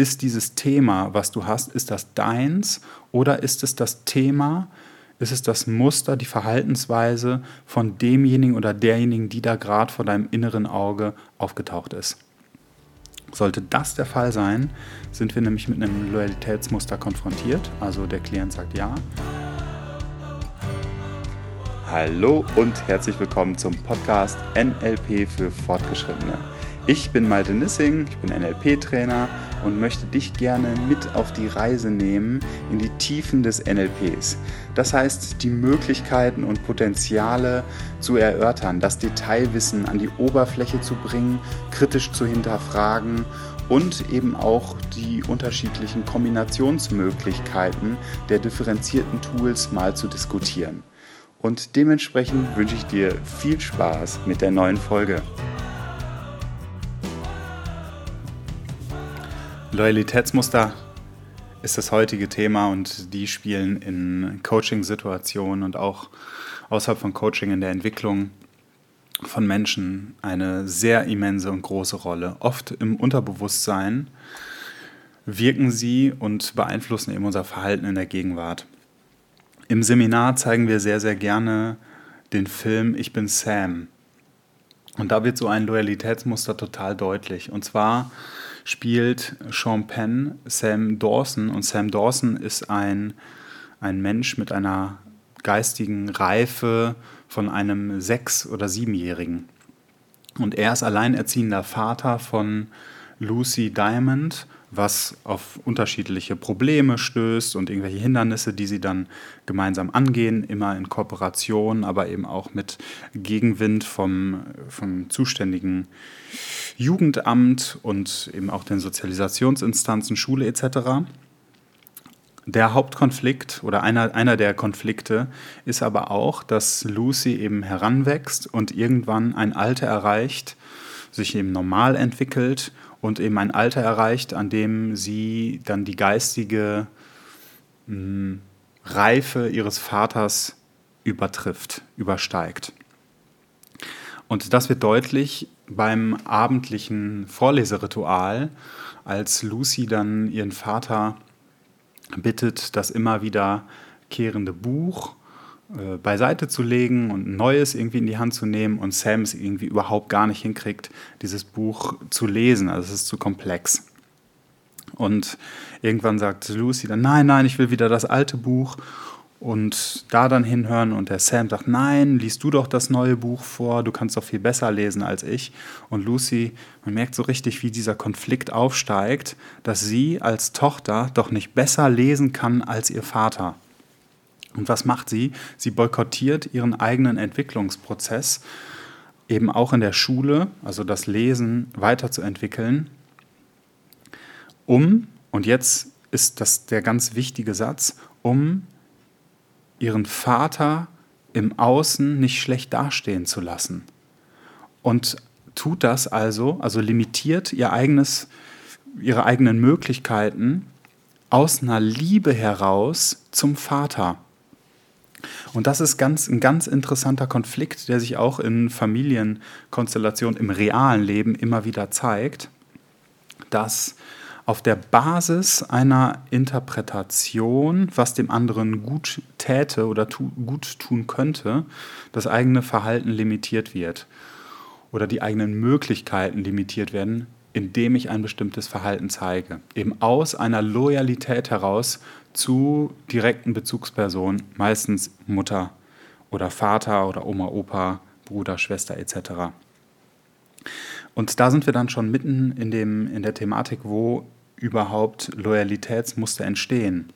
ist dieses Thema, was du hast, ist das deins oder ist es das Thema, ist es das Muster, die Verhaltensweise von demjenigen oder derjenigen, die da gerade vor deinem inneren Auge aufgetaucht ist. Sollte das der Fall sein, sind wir nämlich mit einem Loyalitätsmuster konfrontiert. Also der Klient sagt ja. Hallo und herzlich willkommen zum Podcast NLP für Fortgeschrittene. Ich bin Malte Nissing, ich bin NLP-Trainer und möchte dich gerne mit auf die Reise nehmen in die Tiefen des NLPs. Das heißt, die Möglichkeiten und Potenziale zu erörtern, das Detailwissen an die Oberfläche zu bringen, kritisch zu hinterfragen und eben auch die unterschiedlichen Kombinationsmöglichkeiten der differenzierten Tools mal zu diskutieren. Und dementsprechend wünsche ich dir viel Spaß mit der neuen Folge. Loyalitätsmuster ist das heutige Thema und die spielen in Coaching-Situationen und auch außerhalb von Coaching in der Entwicklung von Menschen eine sehr immense und große Rolle. Oft im Unterbewusstsein wirken sie und beeinflussen eben unser Verhalten in der Gegenwart. Im Seminar zeigen wir sehr, sehr gerne den Film Ich bin Sam. Und da wird so ein Loyalitätsmuster total deutlich. Und zwar spielt Sean Penn Sam Dawson. Und Sam Dawson ist ein, ein Mensch mit einer geistigen Reife von einem Sechs- oder Siebenjährigen. Und er ist alleinerziehender Vater von Lucy Diamond, was auf unterschiedliche Probleme stößt und irgendwelche Hindernisse, die sie dann gemeinsam angehen, immer in Kooperation, aber eben auch mit Gegenwind vom, vom zuständigen Jugendamt und eben auch den Sozialisationsinstanzen, Schule etc. Der Hauptkonflikt oder einer, einer der Konflikte ist aber auch, dass Lucy eben heranwächst und irgendwann ein Alter erreicht, sich eben normal entwickelt und eben ein Alter erreicht, an dem sie dann die geistige mh, hm, Reife ihres Vaters übertrifft, übersteigt. Und das wird deutlich beim abendlichen Vorleseritual, als Lucy dann ihren Vater bittet, das immer wieder kehrende Buch äh, beiseite zu legen und ein neues irgendwie in die Hand zu nehmen und Sam es irgendwie überhaupt gar nicht hinkriegt, dieses Buch zu lesen. Also es ist zu komplex. Und irgendwann sagt Lucy dann, nein, nein, ich will wieder das alte Buch und da dann hinhören und der Sam sagt, nein, liest du doch das neue Buch vor, du kannst doch viel besser lesen als ich. Und Lucy, man merkt so richtig, wie dieser Konflikt aufsteigt, dass sie als Tochter doch nicht besser lesen kann als ihr Vater. Und was macht sie? Sie boykottiert ihren eigenen Entwicklungsprozess, eben auch in der Schule, also das Lesen weiterzuentwickeln, um, und jetzt ist das der ganz wichtige Satz, um ihren Vater im Außen nicht schlecht dastehen zu lassen. Und tut das also, also limitiert ihr eigenes, ihre eigenen Möglichkeiten aus einer Liebe heraus zum Vater. Und das ist ganz, ein ganz interessanter Konflikt, der sich auch in Familienkonstellationen im realen Leben immer wieder zeigt, dass auf der Basis einer Interpretation, was dem anderen gut täte oder tu, gut tun könnte, das eigene Verhalten limitiert wird oder die eigenen Möglichkeiten limitiert werden, indem ich ein bestimmtes Verhalten zeige. Eben aus einer Loyalität heraus zu direkten Bezugspersonen, meistens Mutter oder Vater oder Oma, Opa, Bruder, Schwester etc. Und da sind wir dann schon mitten in, dem, in der Thematik, wo überhaupt Loyalitätsmuster entstehen.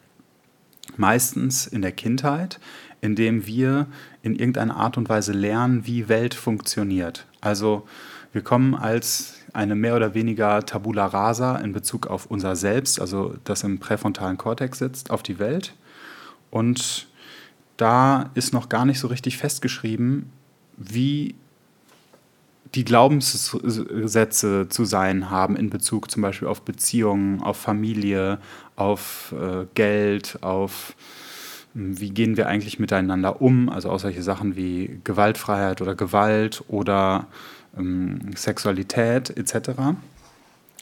Meistens in der Kindheit, indem wir in irgendeiner Art und Weise lernen, wie Welt funktioniert. Also wir kommen als eine mehr oder weniger Tabula rasa in Bezug auf unser Selbst, also das im präfrontalen Kortex sitzt, auf die Welt. Und da ist noch gar nicht so richtig festgeschrieben, wie die Glaubenssätze zu sein haben in Bezug zum Beispiel auf Beziehungen, auf Familie, auf äh, Geld, auf hm, wie gehen wir eigentlich miteinander um, also auch solche Sachen wie Gewaltfreiheit oder Gewalt oder ähm, Sexualität etc.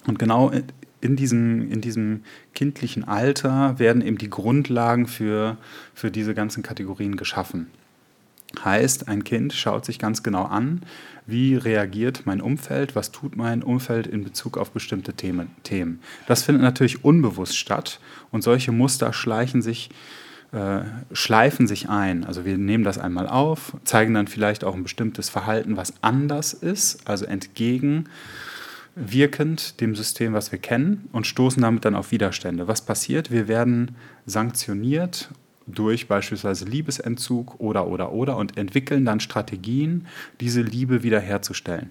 Und genau in diesem, in diesem kindlichen Alter werden eben die Grundlagen für, für diese ganzen Kategorien geschaffen. Heißt, ein Kind schaut sich ganz genau an, wie reagiert mein Umfeld, was tut mein Umfeld in Bezug auf bestimmte Themen. Das findet natürlich unbewusst statt und solche Muster schleichen sich, schleifen sich ein. Also wir nehmen das einmal auf, zeigen dann vielleicht auch ein bestimmtes Verhalten, was anders ist, also entgegen wirkend dem System, was wir kennen, und stoßen damit dann auf Widerstände. Was passiert? Wir werden sanktioniert durch beispielsweise Liebesentzug oder oder oder und entwickeln dann Strategien, diese Liebe wiederherzustellen.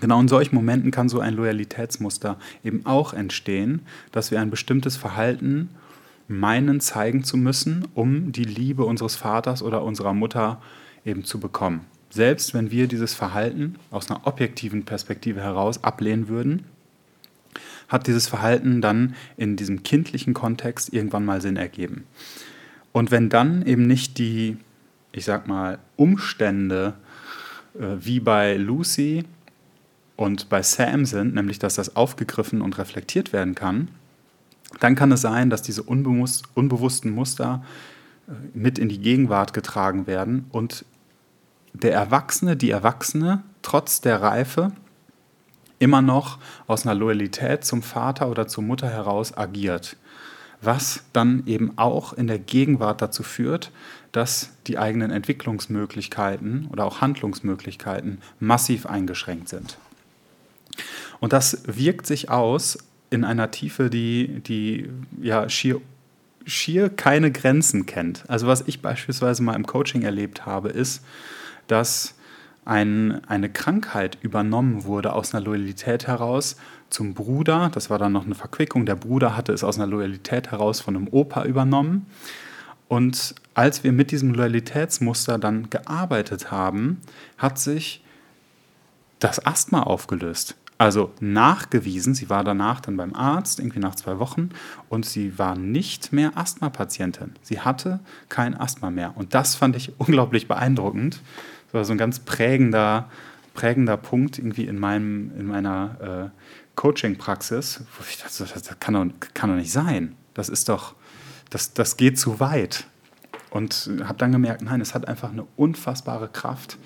Genau in solchen Momenten kann so ein Loyalitätsmuster eben auch entstehen, dass wir ein bestimmtes Verhalten meinen zeigen zu müssen, um die Liebe unseres Vaters oder unserer Mutter eben zu bekommen. Selbst wenn wir dieses Verhalten aus einer objektiven Perspektive heraus ablehnen würden, hat dieses Verhalten dann in diesem kindlichen Kontext irgendwann mal Sinn ergeben. Und wenn dann eben nicht die, ich sag mal, Umstände äh, wie bei Lucy und bei Sam sind, nämlich dass das aufgegriffen und reflektiert werden kann, dann kann es sein, dass diese unbewussten Muster äh, mit in die Gegenwart getragen werden und der Erwachsene, die Erwachsene, trotz der Reife, immer noch aus einer Loyalität zum Vater oder zur Mutter heraus agiert was dann eben auch in der Gegenwart dazu führt, dass die eigenen Entwicklungsmöglichkeiten oder auch Handlungsmöglichkeiten massiv eingeschränkt sind. Und das wirkt sich aus in einer Tiefe, die, die ja schier, schier keine Grenzen kennt. Also was ich beispielsweise mal im Coaching erlebt habe, ist, dass ein, eine Krankheit übernommen wurde aus einer Loyalität heraus zum Bruder. Das war dann noch eine Verquickung. Der Bruder hatte es aus einer Loyalität heraus von einem Opa übernommen. Und als wir mit diesem Loyalitätsmuster dann gearbeitet haben, hat sich das Asthma aufgelöst. Also nachgewiesen, sie war danach dann beim Arzt, irgendwie nach zwei Wochen, und sie war nicht mehr Asthma-Patientin. Sie hatte kein Asthma mehr. Und das fand ich unglaublich beeindruckend. Das war so ein ganz prägender, prägender Punkt irgendwie in, meinem, in meiner äh, Coaching-Praxis, wo ich dachte, das kann doch, kann doch nicht sein. Das ist doch, das, das geht zu weit. Und habe dann gemerkt, nein, es hat einfach eine unfassbare Kraft,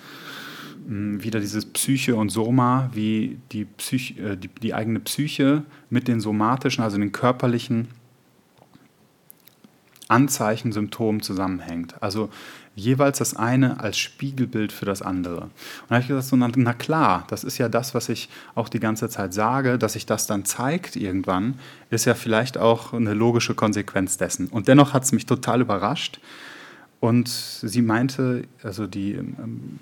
wieder dieses Psyche und Soma, wie die, Psych, äh, die, die eigene Psyche mit den somatischen, also den körperlichen Anzeichen, Symptomen zusammenhängt. Also jeweils das eine als Spiegelbild für das andere. Und da habe ich gesagt, so, na, na, klar, das ist ja das, was ich auch die ganze Zeit sage, dass sich das dann zeigt irgendwann, ist ja vielleicht auch eine logische Konsequenz dessen. Und dennoch hat es mich total überrascht. Und sie meinte, also die, ähm,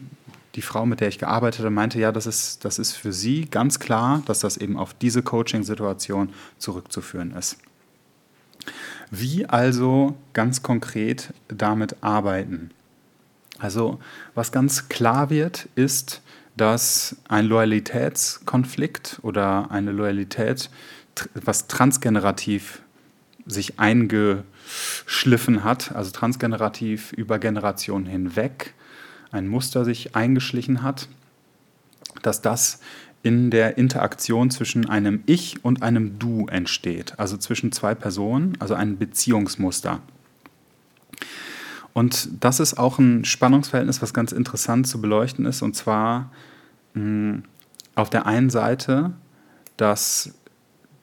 die Frau, mit der ich gearbeitet habe, meinte, ja, das ist, das ist für sie ganz klar, dass das eben auf diese Coaching-Situation zurückzuführen ist. Wie also ganz konkret damit arbeiten? Also was ganz klar wird, ist, dass ein Loyalitätskonflikt oder eine Loyalität, was transgenerativ sich eingeschliffen hat, also transgenerativ über Generationen hinweg ein Muster sich eingeschlichen hat, dass das in der Interaktion zwischen einem Ich und einem Du entsteht, also zwischen zwei Personen, also ein Beziehungsmuster. Und das ist auch ein Spannungsverhältnis, was ganz interessant zu beleuchten ist. Und zwar mh, hm, auf der einen Seite, dass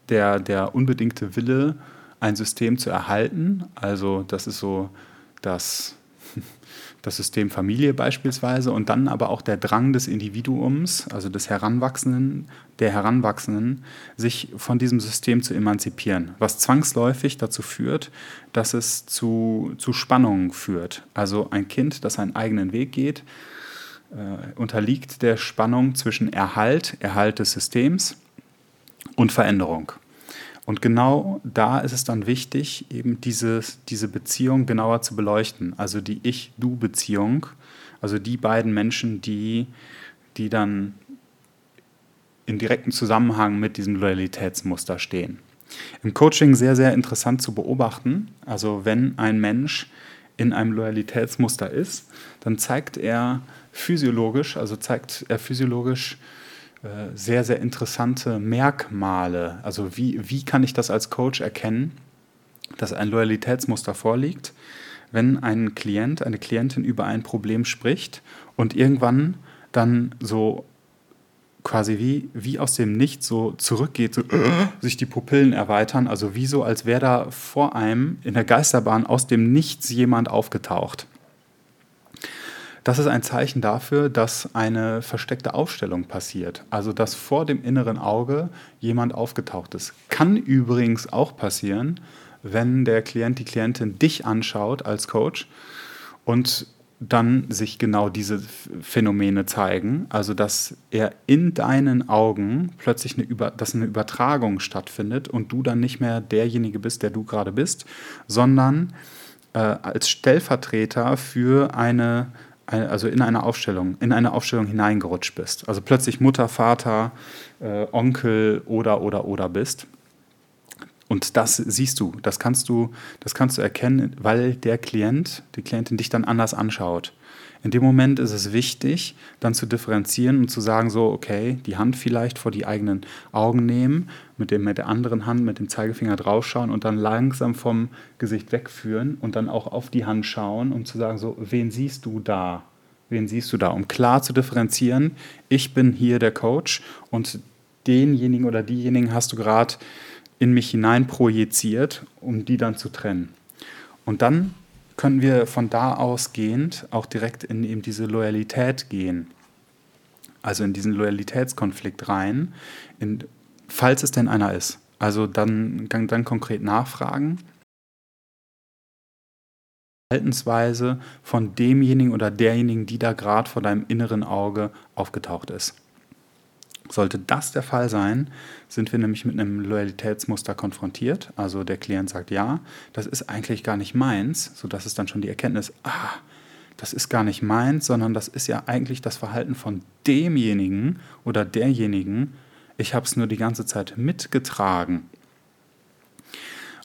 der, der unbedingte Wille, ein System zu erhalten, also das ist so das das System Familie beispielsweise und dann aber auch der Drang des Individuums, also des Heranwachsenden, der Heranwachsenden, sich von diesem System zu emanzipieren, was zwangsläufig dazu führt, dass es zu, zu Spannungen führt. Also ein Kind, das seinen eigenen Weg geht, äh, unterliegt der Spannung zwischen Erhalt, Erhalt des Systems und Veränderung. Und genau da ist es dann wichtig, eben diese, diese Beziehung genauer zu beleuchten. Also die Ich-Du-Beziehung, also die beiden Menschen, die, die dann in direktem Zusammenhang mit diesem Loyalitätsmuster stehen. Im Coaching sehr, sehr interessant zu beobachten. Also wenn ein Mensch in einem Loyalitätsmuster ist, dann zeigt er physiologisch, also zeigt er physiologisch sehr, sehr interessante Merkmale. Also wie, wie kann ich das als Coach erkennen, dass ein Loyalitätsmuster vorliegt, wenn ein Klient, eine Klientin über ein Problem spricht und irgendwann dann so quasi wie, wie aus dem Nichts so zurückgeht, so, äh, sich die Pupillen erweitern, also wie so, als wäre da vor einem in der Geisterbahn aus dem Nichts jemand aufgetaucht. Das ist ein Zeichen dafür, dass eine versteckte Aufstellung passiert. Also dass vor dem inneren Auge jemand aufgetaucht ist. Kann übrigens auch passieren, wenn der Klient, die Klientin dich anschaut als Coach und dann sich genau diese Phänomene zeigen, also dass er in deinen Augen plötzlich eine, Über dass eine Übertragung stattfindet und du dann nicht mehr derjenige bist, der du gerade bist, sondern äh, als Stellvertreter für eine, eine, also in eine Aufstellung, in eine Aufstellung hineingerutscht bist. Also plötzlich Mutter, Vater, äh, Onkel oder oder oder bist. Und das siehst du, das kannst du, das kannst du erkennen, weil der Klient, die Klientin dich dann anders anschaut. In dem Moment ist es wichtig, dann zu differenzieren und zu sagen, so, okay, die Hand vielleicht vor die eigenen Augen nehmen, mit, dem, mit der anderen Hand, mit dem Zeigefinger draufschauen und dann langsam vom Gesicht wegführen und dann auch auf die Hand schauen, um zu sagen, so, wen siehst du da? Wen siehst du da? Um klar zu differenzieren, ich bin hier der Coach und denjenigen oder diejenigen hast du gerade in mich hinein projiziert, um die dann zu trennen. Und dann können wir von da ausgehend auch direkt in eben diese Loyalität gehen. Also in diesen Loyalitätskonflikt rein, in, falls es denn einer ist. Also dann, dann, konkret nachfragen. Verhaltensweise von demjenigen oder derjenigen, die da gerade vor deinem inneren Auge aufgetaucht ist. Sollte das der Fall sein, sind wir nämlich mit einem Loyalitätsmuster konfrontiert. Also der Klient sagt, ja, das ist eigentlich gar nicht meins, sodass es dann schon die Erkenntnis, ah, das ist gar nicht meins, sondern das ist ja eigentlich das Verhalten von demjenigen oder derjenigen. Ich habe es nur die ganze Zeit mitgetragen.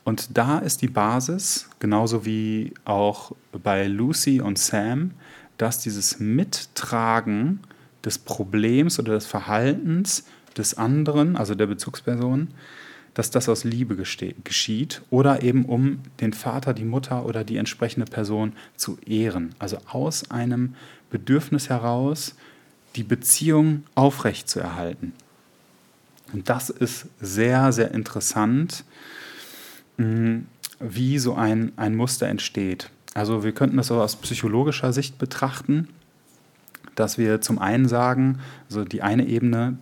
Und da ist die Basis, genauso wie auch bei Lucy und Sam, dass dieses Mittragen des Problems oder des Verhaltens des anderen, also der Bezugsperson, dass das aus Liebe geschieht oder eben um den Vater, die Mutter oder die entsprechende Person zu ehren. Also aus einem Bedürfnis heraus, die Beziehung aufrecht zu erhalten. Und das ist sehr, sehr interessant, mm, wie so ein, ein Muster entsteht. Also wir könnten das aus psychologischer Sicht betrachten dass wir zum einen sagen, also die eine Ebene,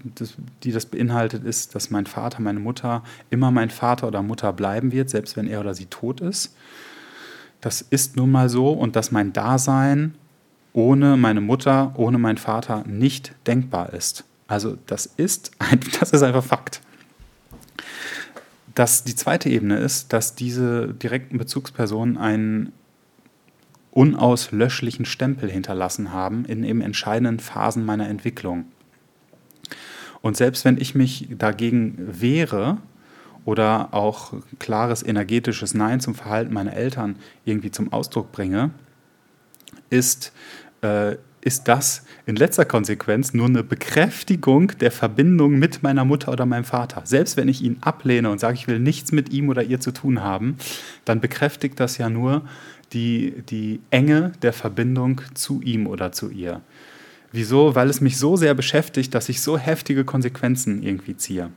die das beinhaltet, ist, dass mein Vater, meine Mutter immer mein Vater oder Mutter bleiben wird, selbst wenn er oder sie tot ist. Das ist nun mal so und dass mein Dasein ohne meine Mutter, ohne meinen Vater nicht denkbar ist. Also das ist, ein, das ist einfach Fakt. Das, die zweite Ebene ist, dass diese direkten Bezugspersonen einen unauslöschlichen Stempel hinterlassen haben in eben entscheidenden Phasen meiner Entwicklung. Und selbst wenn ich mich dagegen wehre oder auch klares energetisches Nein zum Verhalten meiner Eltern irgendwie zum Ausdruck bringe, ist, äh, ist das in letzter Konsequenz nur eine Bekräftigung der Verbindung mit meiner Mutter oder meinem Vater. Selbst wenn ich ihn ablehne und sage, ich will nichts mit ihm oder ihr zu tun haben, dann bekräftigt das ja nur, die, die Enge der Verbindung zu ihm oder zu ihr. Wieso? Weil es mich so sehr beschäftigt, dass ich so heftige Konsequenzen irgendwie ziehe.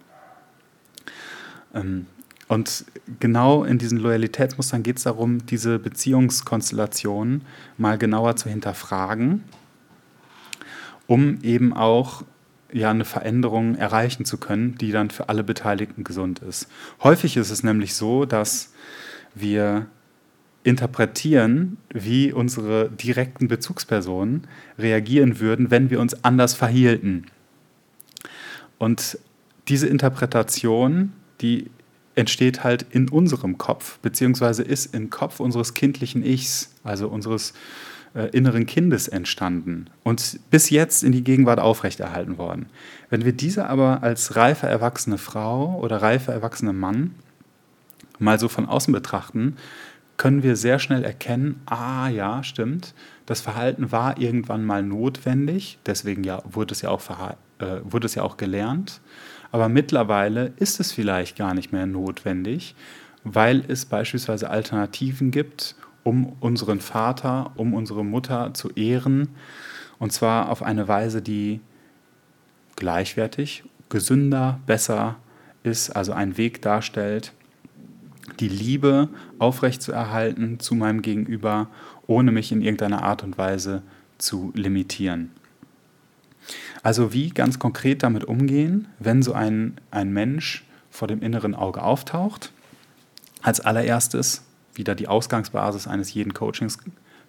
Ähm, und genau in diesen Loyalitätsmustern geht es darum, diese Beziehungskonstellation mal genauer zu hinterfragen, um eben auch ja, eine Veränderung erreichen zu können, die dann für alle Beteiligten gesund ist. Häufig ist es nämlich so, dass wir interpretieren, wie unsere direkten Bezugspersonen reagieren würden, wenn wir uns anders verhielten. Und diese Interpretation, die entsteht halt in unserem Kopf, beziehungsweise ist im Kopf unseres kindlichen Ichs, also unseres äh, inneren Kindes entstanden und bis jetzt in die Gegenwart aufrechterhalten worden. Wenn wir diese aber als reife erwachsene Frau oder reife erwachsene Mann mal so von außen betrachten, können wir sehr schnell erkennen, ah ja, stimmt, das Verhalten war irgendwann mal notwendig, deswegen ja, wurde es ja auch äh, wurde es ja auch gelernt. Aber mittlerweile ist es vielleicht gar nicht mehr notwendig, weil es beispielsweise Alternativen gibt, um unseren Vater, um unsere Mutter zu ehren. Und zwar auf eine Weise, die gleichwertig, gesünder, besser ist, also einen Weg darstellt, die Liebe aufrechtzuerhalten zu meinem Gegenüber, ohne mich in irgendeiner Art und Weise zu limitieren. Also wie ganz konkret damit umgehen, wenn so ein, ein Mensch vor dem inneren Auge auftaucht. Als allererstes wieder die Ausgangsbasis eines jeden Coachings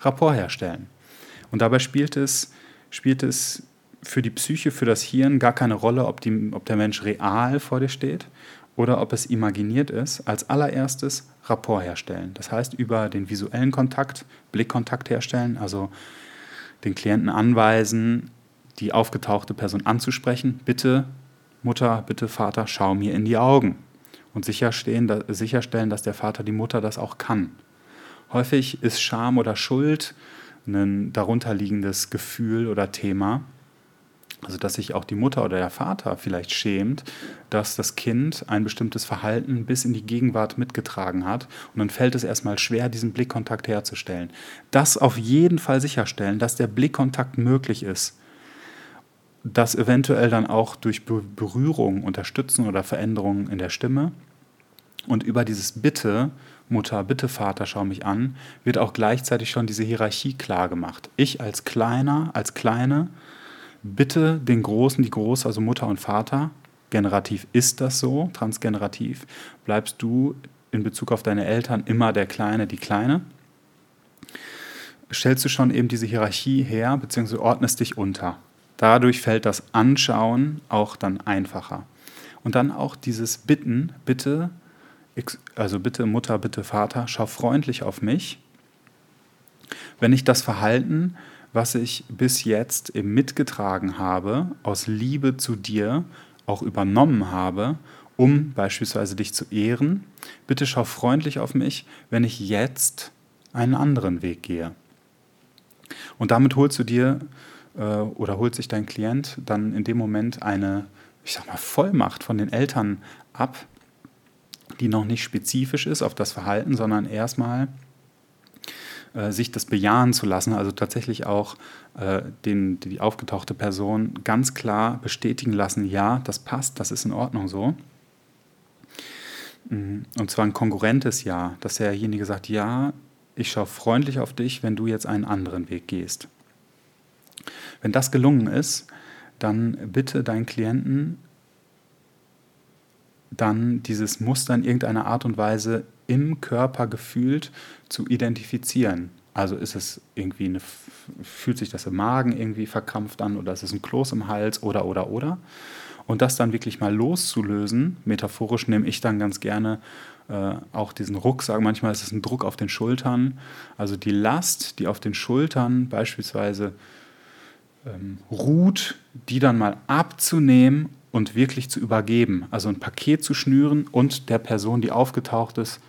Rapport herstellen. Und dabei spielt es, spielt es für die Psyche, für das Hirn gar keine Rolle, ob, die, ob der Mensch real vor dir steht oder ob es imaginiert ist. Als allererstes Rapport herstellen. Das heißt, über den visuellen Kontakt, Blickkontakt herstellen, also den Klienten anweisen, die aufgetauchte Person anzusprechen. Bitte, Mutter, bitte, Vater, schau mir in die Augen. Und sicherstellen, dass der Vater, die Mutter das auch kann. Häufig ist Scham oder Schuld ein darunterliegendes Gefühl oder Thema. Also dass sich auch die Mutter oder der Vater vielleicht schämt, dass das Kind ein bestimmtes Verhalten bis in die Gegenwart mitgetragen hat. Und dann fällt es erstmal schwer, diesen Blickkontakt herzustellen. Das auf jeden Fall sicherstellen, dass der Blickkontakt möglich ist. Das eventuell dann auch durch Berührung unterstützen oder Veränderungen in der Stimme. Und über dieses Bitte, Mutter, bitte Vater, schau mich an, wird auch gleichzeitig schon diese Hierarchie klar gemacht. Ich als Kleiner, als Kleine, bitte den Großen, die Große, also Mutter und Vater, generativ ist das so, transgenerativ, bleibst du in Bezug auf deine Eltern immer der Kleine, die Kleine. Stellst du schon eben diese Hierarchie her, beziehungsweise ordnest dich unter. Dadurch fällt das Anschauen auch dann einfacher. Und dann auch dieses Bitten, bitte, also bitte Mutter, bitte Vater, schau freundlich auf mich. Wenn ich das Verhalten was ich bis jetzt mitgetragen habe, aus Liebe zu dir auch übernommen habe, um beispielsweise dich zu ehren. Bitte schau freundlich auf mich, wenn ich jetzt einen anderen Weg gehe. Und damit holst du dir äh, oder holt sich dein Klient dann in dem Moment eine, ich sag mal, Vollmacht von den Eltern ab, die noch nicht spezifisch ist auf das Verhalten, sondern erstmal äh, sich das bejahen zu lassen, also tatsächlich auch äh, den, die aufgetauchte Person ganz klar bestätigen lassen, ja, das passt, das ist in Ordnung so. Mm, und zwar ein konkurrentes Ja, dass derjenige sagt, ja, ich schaue freundlich auf dich, wenn du jetzt einen anderen Weg gehst. Wenn das gelungen ist, dann bitte deinen Klienten dann dieses Muster in irgendeiner Art und Weise im Körper gefühlt zu identifizieren. Also ist es irgendwie eine, fühlt sich das im Magen irgendwie verkrampft an oder ist es ein Kloß im Hals oder oder oder. Und das dann wirklich mal loszulösen, metaphorisch nehme ich dann ganz gerne äh, auch diesen Rucksack, manchmal ist es ein Druck auf den Schultern, also die Last, die auf den Schultern beispielsweise ähm, ruht, die dann mal abzunehmen und wirklich zu übergeben, also ein Paket zu schnüren und der Person, die aufgetaucht ist,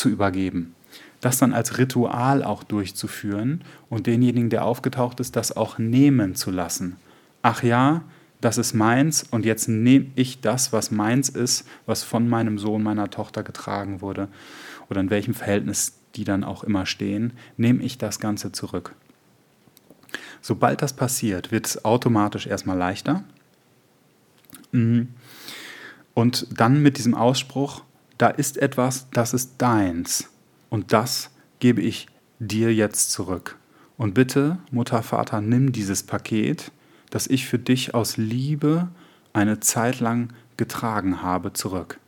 zu übergeben. Das dann als Ritual auch durchzuführen und denjenigen, der aufgetaucht ist, das auch nehmen zu lassen. Ach ja, das ist meins und jetzt nehme ich das, was meins ist, was von meinem Sohn, meiner Tochter getragen wurde oder in welchem Verhältnis die dann auch immer stehen, nehme ich das Ganze zurück. Sobald das passiert, wird es automatisch erstmal leichter. Mhm. Und dann mit diesem Ausspruch, da ist etwas, das ist deins und das gebe ich dir jetzt zurück. Und bitte, Mutter, Vater, nimm dieses Paket, das ich für dich aus Liebe eine Zeit lang getragen habe, zurück.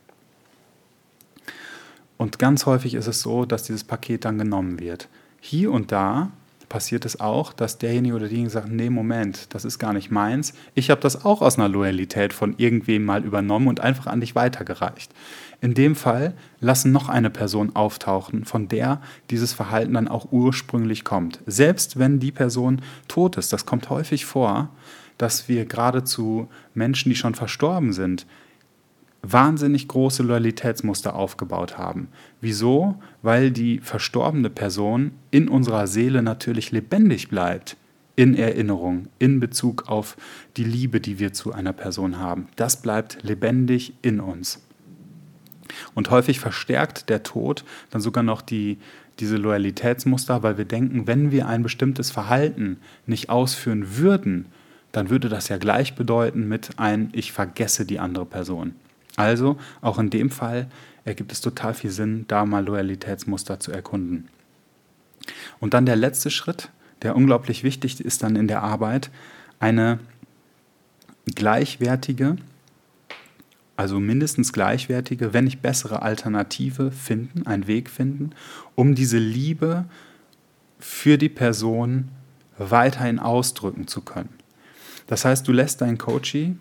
Und ganz häufig ist es so, dass dieses Paket dann genommen wird. Hier und da passiert es auch, dass derjenige oder diejenige sagt, nee, Moment, das ist gar nicht meins. Ich habe das auch aus einer Loyalität von irgendwem mal übernommen und einfach an dich weitergereicht. In dem Fall lassen noch eine Person auftauchen, von der dieses Verhalten dann auch ursprünglich kommt. Selbst wenn die Person tot ist, das kommt häufig vor, dass wir gerade zu Menschen, die schon verstorben sind, wahnsinnig große Loyalitätsmuster aufgebaut haben. Wieso? Weil die verstorbene Person in unserer Seele natürlich lebendig bleibt. in Erinnerung, in Bezug auf die Liebe, die wir zu einer Person haben. Das bleibt lebendig in uns. Und häufig verstärkt der Tod dann sogar noch die, diese Loyalitätsmuster, weil wir denken, wenn wir ein bestimmtes Verhalten nicht ausführen würden, dann würde das ja gleich bedeuten mit ein Ich vergesse die andere Person. Also auch in dem Fall ergibt es total viel Sinn, da mal Loyalitätsmuster zu erkunden. Und dann der letzte Schritt, der unglaublich wichtig ist dann in der Arbeit, eine gleichwertige, also mindestens gleichwertige, wenn nicht bessere Alternative finden, einen Weg finden, um diese Liebe für die Person weiterhin ausdrücken zu können. Das heißt, du lässt deinen Coachie,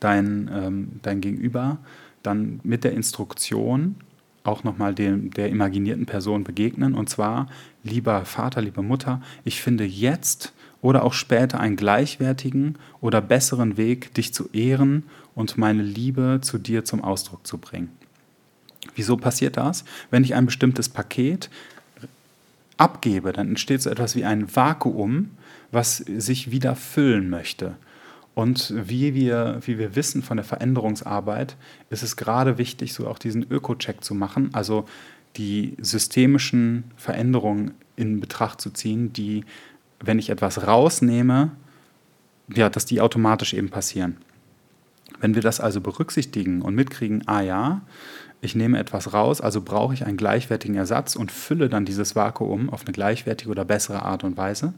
dein, ähm, dein Gegenüber, dann mit der Instruktion auch nochmal der imaginierten Person begegnen. Und zwar, lieber Vater, liebe Mutter, ich finde jetzt oder auch später einen gleichwertigen oder besseren Weg, dich zu ehren und meine Liebe zu dir zum Ausdruck zu bringen. Wieso passiert das? Wenn ich ein bestimmtes Paket abgebe, dann entsteht so etwas wie ein Vakuum, was sich wieder füllen möchte. Und wie wir, wie wir wissen von der Veränderungsarbeit, ist es gerade wichtig, so auch diesen Öko-Check zu machen, also die systemischen Veränderungen in Betracht zu ziehen, die, wenn ich etwas rausnehme, ja, dass die automatisch eben passieren. Wenn wir das also berücksichtigen und mitkriegen, ah ja, ich nehme etwas raus, also brauche ich einen gleichwertigen Ersatz und fülle dann dieses Vakuum auf eine gleichwertige oder bessere Art und Weise,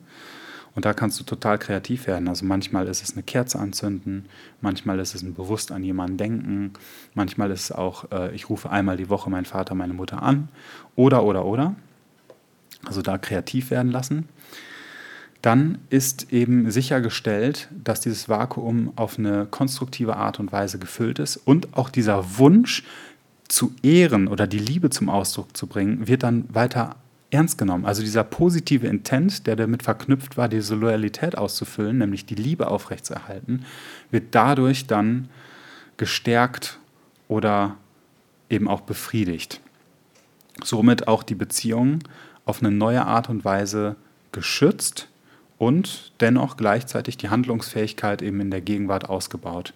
und da kannst du total kreativ werden. Also manchmal ist es eine Kerze anzünden, manchmal ist es ein bewusst an jemanden denken, manchmal ist es auch, äh, ich rufe einmal die Woche meinen Vater, meine Mutter an oder, oder, oder. Also da kreativ werden lassen. Dann ist eben sichergestellt, dass dieses Vakuum auf eine konstruktive Art und Weise gefüllt ist und auch dieser Wunsch zu ehren oder die Liebe zum Ausdruck zu bringen, wird dann weiter ernst genommen. Also dieser positive Intent, der damit verknüpft war, diese Loyalität auszufüllen, nämlich die Liebe aufrechtzuerhalten, wird dadurch dann gestärkt oder eben auch befriedigt. Somit auch die Beziehung auf eine neue Art und Weise geschützt und dennoch gleichzeitig die Handlungsfähigkeit eben in der Gegenwart ausgebaut.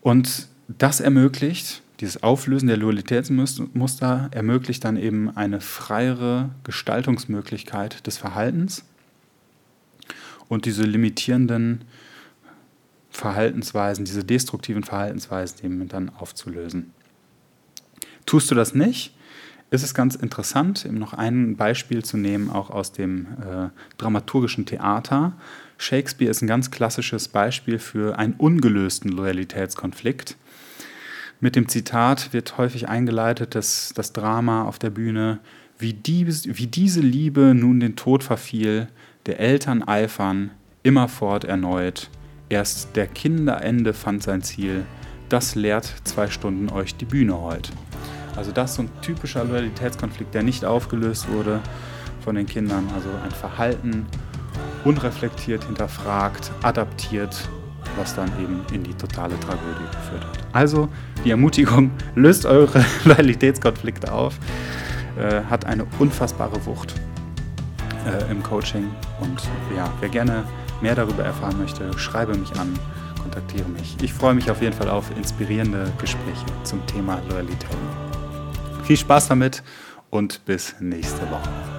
Und das ermöglicht dieses Auflösen der Loyalitätsmuster ermöglicht dann eben eine freiere Gestaltungsmöglichkeit des Verhaltens und diese limitierenden Verhaltensweisen, diese destruktiven Verhaltensweisen eben dann aufzulösen. Tust du das nicht, ist es ganz interessant, noch ein Beispiel zu nehmen, auch aus dem äh, dramaturgischen Theater. Shakespeare ist ein ganz klassisches Beispiel für einen ungelösten Loyalitätskonflikt. Mit dem Zitat wird häufig eingeleitet, dass das Drama auf der Bühne, wie, die, wie diese Liebe nun den Tod verfiel, der Eltern eifern, immerfort erneut. Erst der Kinderende fand sein Ziel, das lehrt zwei Stunden euch die Bühne heut. Also das ist so ein typischer Loyalitätskonflikt, der nicht aufgelöst wurde von den Kindern. Also ein Verhalten unreflektiert hinterfragt, adaptiert was dann eben in die totale Tragödie geführt hat. Also die Ermutigung, löst eure Loyalitätskonflikte auf, äh, hat eine unfassbare Wucht äh, im Coaching. Und ja, wer gerne mehr darüber erfahren möchte, schreibe mich an, kontaktiere mich. Ich freue mich auf jeden Fall auf inspirierende Gespräche zum Thema Loyalität. Viel Spaß damit und bis nächste Woche.